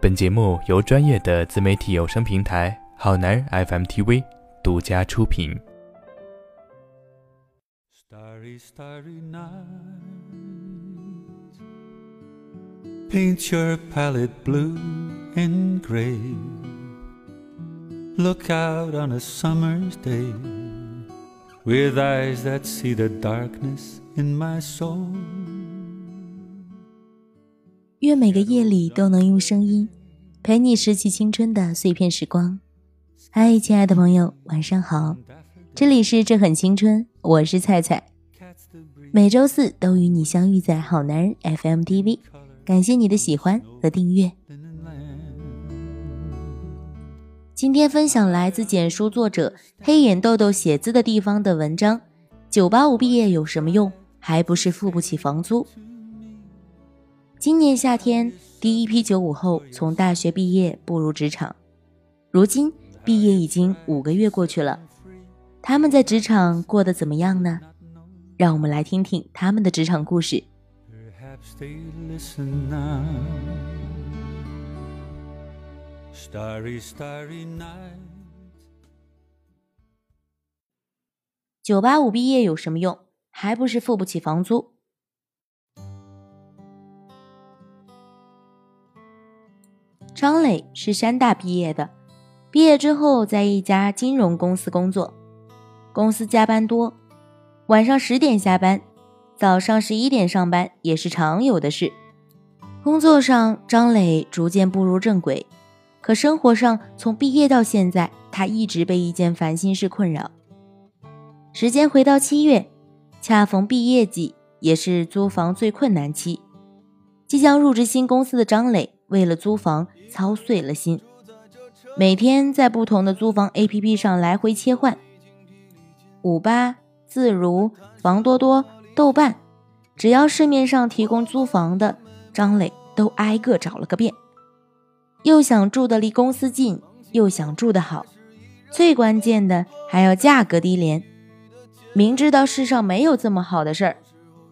本节目由专业的自媒体有声平台好男人 FM TV 独家出品。Starry, starry night, paint your palette blue and gray. Look out on a summer's day with eyes that see the darkness in my soul. 愿每个夜里都能用声音陪你拾起青春的碎片时光。嗨，亲爱的朋友，晚上好！这里是这很青春，我是菜菜。每周四都与你相遇在好男人 FM TV，感谢你的喜欢和订阅。今天分享来自简书作者黑眼豆豆写字的地方的文章：九八五毕业有什么用？还不是付不起房租。今年夏天，第一批九五后从大学毕业步入职场。如今，毕业已经五个月过去了，他们在职场过得怎么样呢？让我们来听听他们的职场故事。九八五毕业有什么用？还不是付不起房租。张磊是山大毕业的，毕业之后在一家金融公司工作，公司加班多，晚上十点下班，早上十一点上班也是常有的事。工作上，张磊逐渐步入正轨，可生活上，从毕业到现在，他一直被一件烦心事困扰。时间回到七月，恰逢毕业季，也是租房最困难期，即将入职新公司的张磊。为了租房操碎了心，每天在不同的租房 APP 上来回切换，五八、自如、房多多、豆瓣，只要市面上提供租房的，张磊都挨个找了个遍。又想住的离公司近，又想住的好，最关键的还要价格低廉。明知道世上没有这么好的事儿，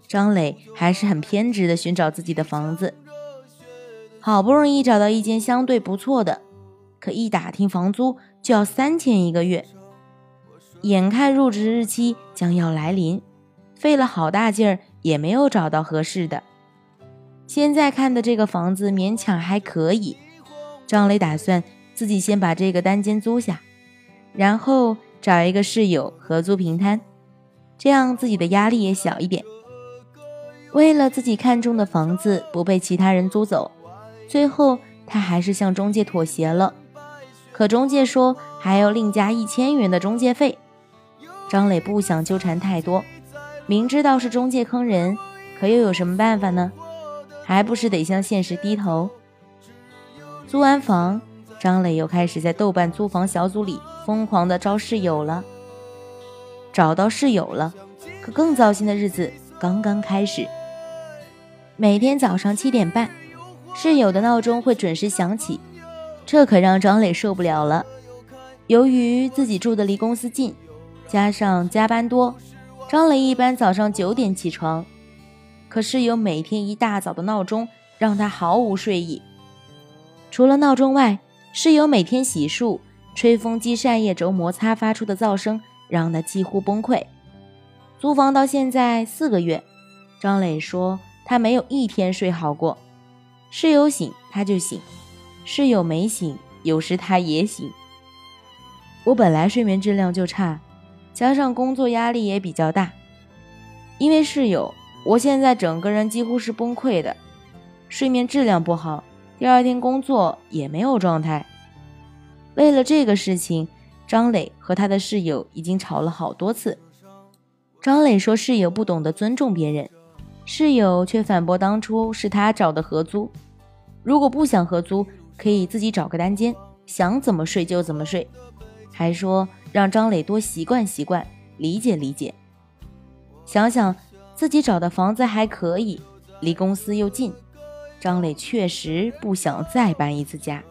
张磊还是很偏执的寻找自己的房子。好不容易找到一间相对不错的，可一打听房租就要三千一个月，眼看入职日期将要来临，费了好大劲儿也没有找到合适的。现在看的这个房子勉强还可以，张磊打算自己先把这个单间租下，然后找一个室友合租平摊，这样自己的压力也小一点。为了自己看中的房子不被其他人租走。最后，他还是向中介妥协了，可中介说还要另加一千元的中介费。张磊不想纠缠太多，明知道是中介坑人，可又有什么办法呢？还不是得向现实低头。租完房，张磊又开始在豆瓣租房小组里疯狂的招室友了。找到室友了，可更糟心的日子刚刚开始。每天早上七点半。室友的闹钟会准时响起，这可让张磊受不了了。由于自己住的离公司近，加上加班多，张磊一般早上九点起床。可室友每天一大早的闹钟让他毫无睡意。除了闹钟外，室友每天洗漱、吹风机扇叶轴摩擦发出的噪声让他几乎崩溃。租房到现在四个月，张磊说他没有一天睡好过。室友醒他就醒，室友没醒，有时他也醒。我本来睡眠质量就差，加上工作压力也比较大，因为室友，我现在整个人几乎是崩溃的，睡眠质量不好，第二天工作也没有状态。为了这个事情，张磊和他的室友已经吵了好多次。张磊说室友不懂得尊重别人。室友却反驳：“当初是他找的合租，如果不想合租，可以自己找个单间，想怎么睡就怎么睡。”还说让张磊多习惯习惯，理解理解。想想自己找的房子还可以，离公司又近，张磊确实不想再搬一次家。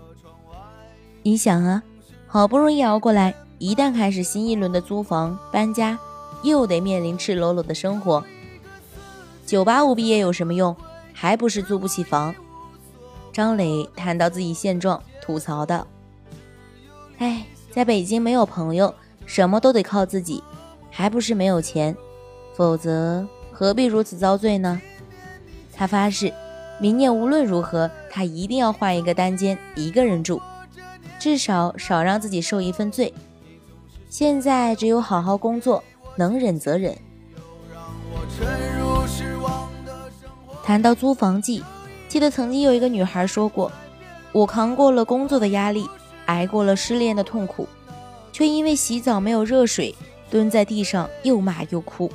你想啊，好不容易熬过来，一旦开始新一轮的租房搬家，又得面临赤裸裸的生活。九八五毕业有什么用？还不是租不起房。张磊谈到自己现状，吐槽道：“哎，在北京没有朋友，什么都得靠自己，还不是没有钱，否则何必如此遭罪呢？”他发誓，明年无论如何，他一定要换一个单间，一个人住，至少少让自己受一份罪。现在只有好好工作，能忍则忍。谈到租房记，记得曾经有一个女孩说过：“我扛过了工作的压力，挨过了失恋的痛苦，却因为洗澡没有热水，蹲在地上又骂又哭。”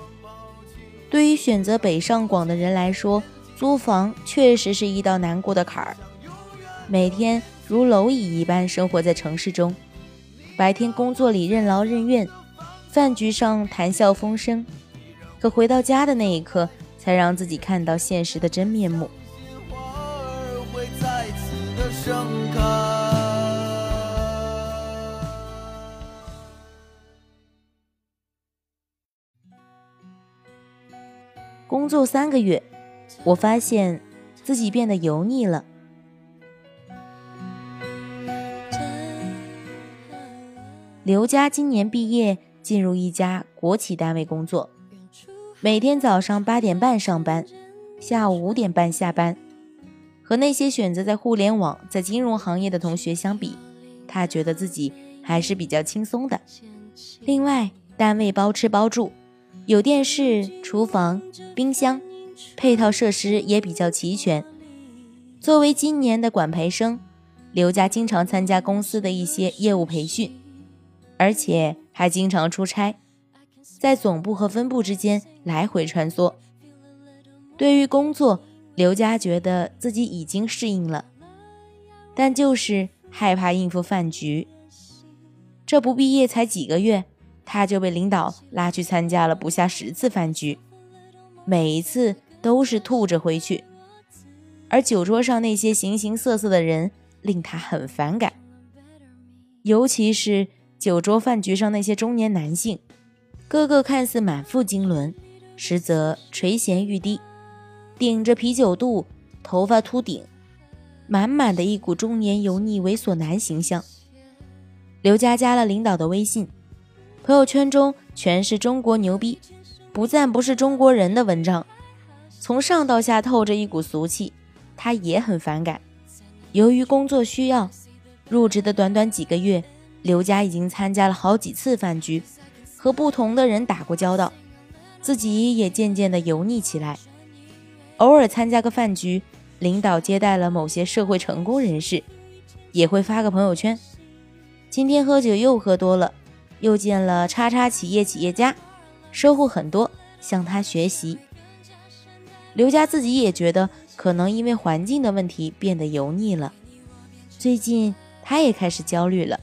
对于选择北上广的人来说，租房确实是一道难过的坎儿。每天如蝼蚁一般生活在城市中，白天工作里任劳任怨，饭局上谈笑风生，可回到家的那一刻。才让自己看到现实的真面目。工作三个月，我发现自己变得油腻了。刘佳今年毕业，进入一家国企单位工作。每天早上八点半上班，下午五点半下班。和那些选择在互联网、在金融行业的同学相比，他觉得自己还是比较轻松的。另外，单位包吃包住，有电视、厨房、冰箱，配套设施也比较齐全。作为今年的管培生，刘佳经常参加公司的一些业务培训，而且还经常出差。在总部和分部之间来回穿梭。对于工作，刘佳觉得自己已经适应了，但就是害怕应付饭局。这不毕业才几个月，他就被领导拉去参加了不下十次饭局，每一次都是吐着回去。而酒桌上那些形形色色的人令他很反感，尤其是酒桌饭局上那些中年男性。个个看似满腹经纶，实则垂涎欲滴，顶着啤酒肚，头发秃顶，满满的一股中年油腻猥琐男形象。刘佳加了领导的微信，朋友圈中全是中国牛逼，不赞不是中国人的文章，从上到下透着一股俗气，他也很反感。由于工作需要，入职的短短几个月，刘佳已经参加了好几次饭局。和不同的人打过交道，自己也渐渐的油腻起来。偶尔参加个饭局，领导接待了某些社会成功人士，也会发个朋友圈。今天喝酒又喝多了，又见了叉叉企业企业家，收获很多，向他学习。刘佳自己也觉得，可能因为环境的问题变得油腻了。最近他也开始焦虑了，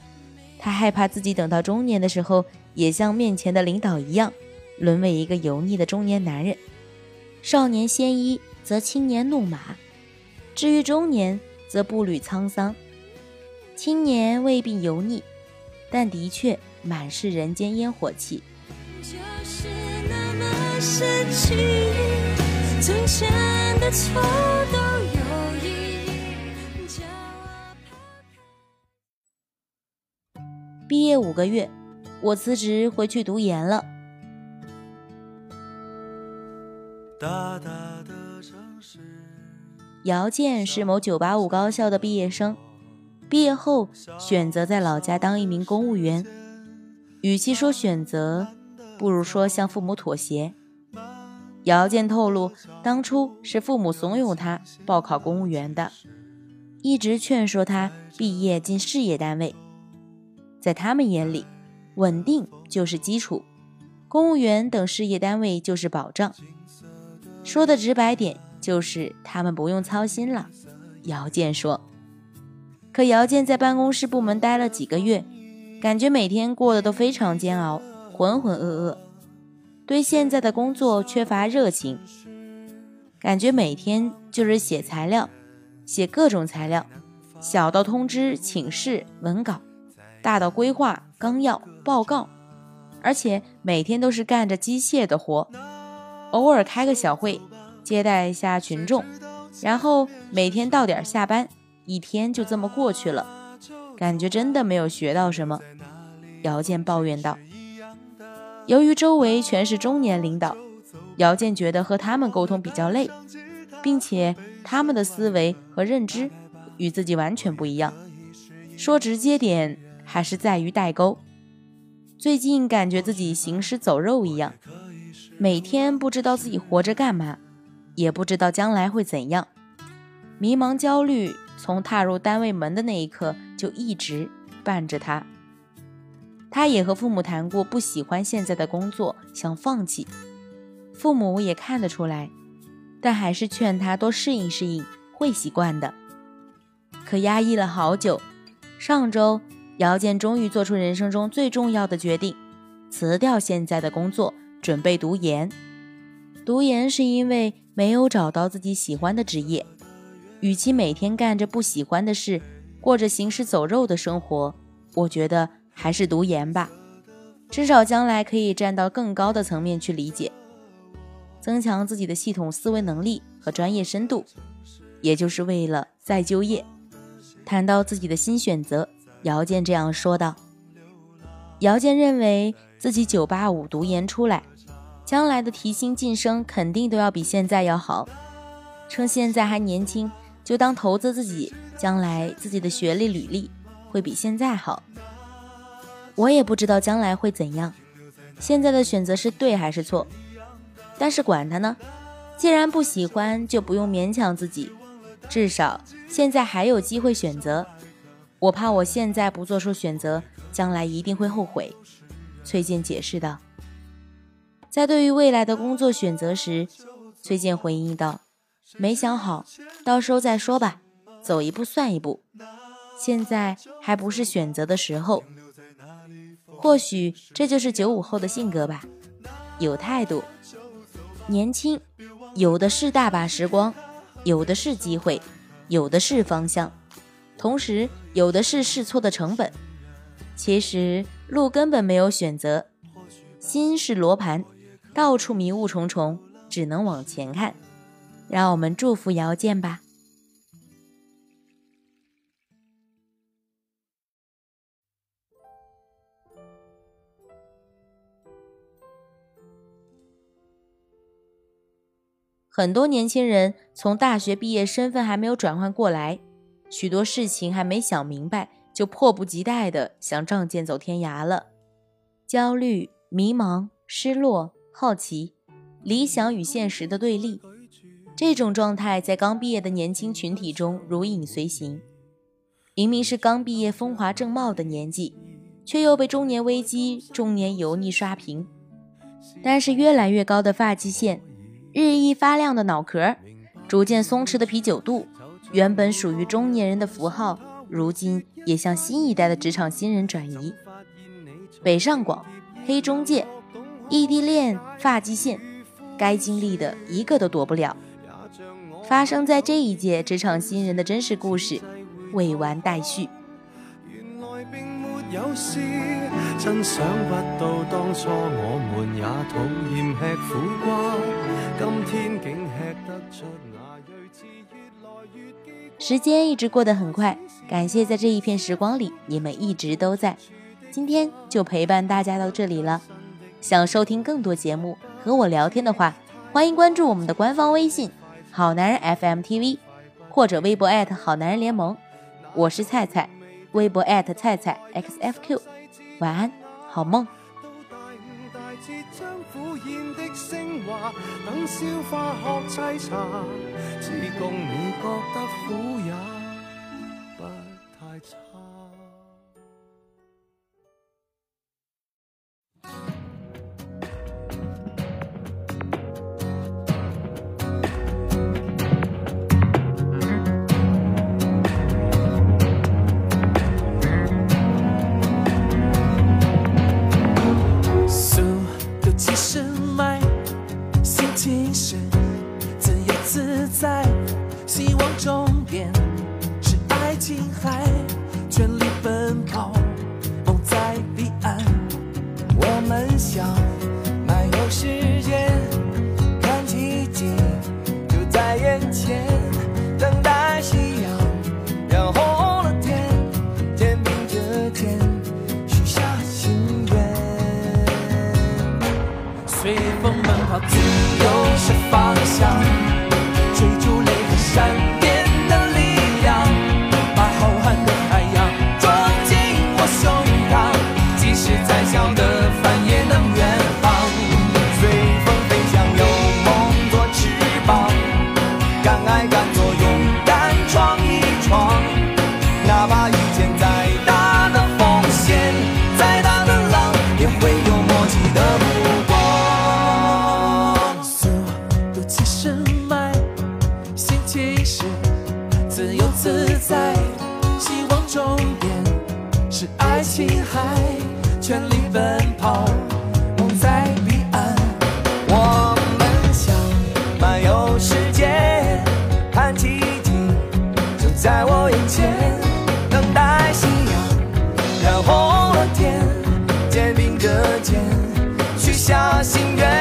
他害怕自己等到中年的时候。也像面前的领导一样，沦为一个油腻的中年男人。少年鲜衣，则青年怒马；至于中年，则步履沧桑。青年未必油腻，但的确满是人间烟火气。毕业五个月。我辞职回去读研了。姚健是某985高校的毕业生，毕业后选择在老家当一名公务员。与其说选择，不如说向父母妥协。姚健透露，当初是父母怂恿他报考公务员的，一直劝说他毕业进事业单位。在他们眼里，稳定就是基础，公务员等事业单位就是保障。说的直白点，就是他们不用操心了。姚健说。可姚健在办公室部门待了几个月，感觉每天过得都非常煎熬，浑浑噩噩，对现在的工作缺乏热情，感觉每天就是写材料，写各种材料，小到通知请示文稿，大到规划。纲要报告，而且每天都是干着机械的活，偶尔开个小会，接待一下群众，然后每天到点下班，一天就这么过去了，感觉真的没有学到什么。姚健抱怨道。由于周围全是中年领导，姚健觉得和他们沟通比较累，并且他们的思维和认知与自己完全不一样。说直接点，还是在于代沟。最近感觉自己行尸走肉一样，每天不知道自己活着干嘛，也不知道将来会怎样，迷茫焦虑从踏入单位门的那一刻就一直伴着他。他也和父母谈过不喜欢现在的工作，想放弃，父母也看得出来，但还是劝他多适应适应，会习惯的。可压抑了好久，上周。姚健终于做出人生中最重要的决定，辞掉现在的工作，准备读研。读研是因为没有找到自己喜欢的职业，与其每天干着不喜欢的事，过着行尸走肉的生活，我觉得还是读研吧，至少将来可以站到更高的层面去理解，增强自己的系统思维能力和专业深度，也就是为了再就业。谈到自己的新选择。姚健这样说道：“姚健认为自己九八五读研出来，将来的提薪晋升肯定都要比现在要好。趁现在还年轻，就当投资自己，将来自己的学历履历会比现在好。我也不知道将来会怎样，现在的选择是对还是错，但是管他呢，既然不喜欢，就不用勉强自己，至少现在还有机会选择。”我怕我现在不做出选择，将来一定会后悔。”崔健解释道。在对于未来的工作选择时，崔健回应道：“没想好，到时候再说吧，走一步算一步。现在还不是选择的时候。或许这就是九五后的性格吧，有态度，年轻，有的是大把时光，有的是机会，有的是方向。”同时，有的是试错的成本。其实路根本没有选择，心是罗盘，到处迷雾重重，只能往前看。让我们祝福姚健吧。很多年轻人从大学毕业，身份还没有转换过来。许多事情还没想明白，就迫不及待地想仗剑走天涯了。焦虑、迷茫、失落、好奇，理想与现实的对立，这种状态在刚毕业的年轻群体中如影随形。明明是刚毕业风华正茂的年纪，却又被中年危机、中年油腻刷屏。但是越来越高的发际线，日益发亮的脑壳，逐渐松弛的啤酒肚。原本属于中年人的符号，如今也向新一代的职场新人转移。北上广、黑中介、异地恋、发际线，该经历的一个都躲不了。发生在这一届职场新人的真实故事，未完待续。真想不到当初我们也讨厌吃苦瓜，今天竟吃得出那睿智越来越时间一直过得很快，感谢在这一片时光里你们一直都在。今天就陪伴大家到这里了。想收听更多节目和我聊天的话，欢迎关注我们的官方微信“好男人 FM TV” 或者微博好男人联盟。我是菜菜，微博艾特菜菜 xfq。晚安，好梦。将的升华等消化学沏茶，共你觉得苦也。下心愿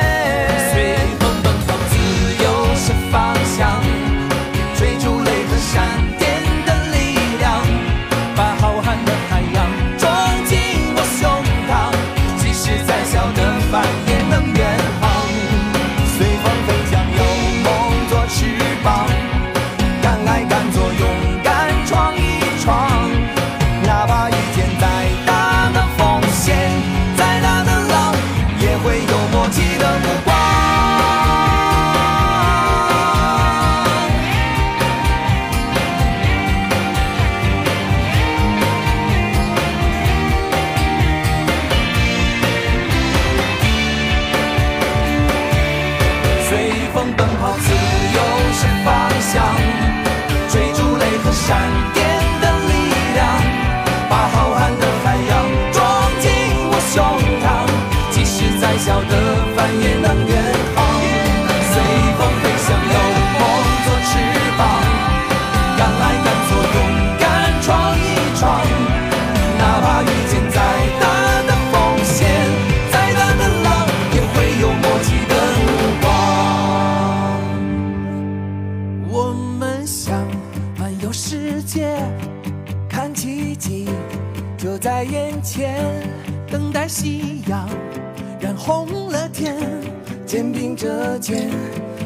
小的繁衍。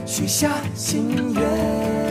许下心愿。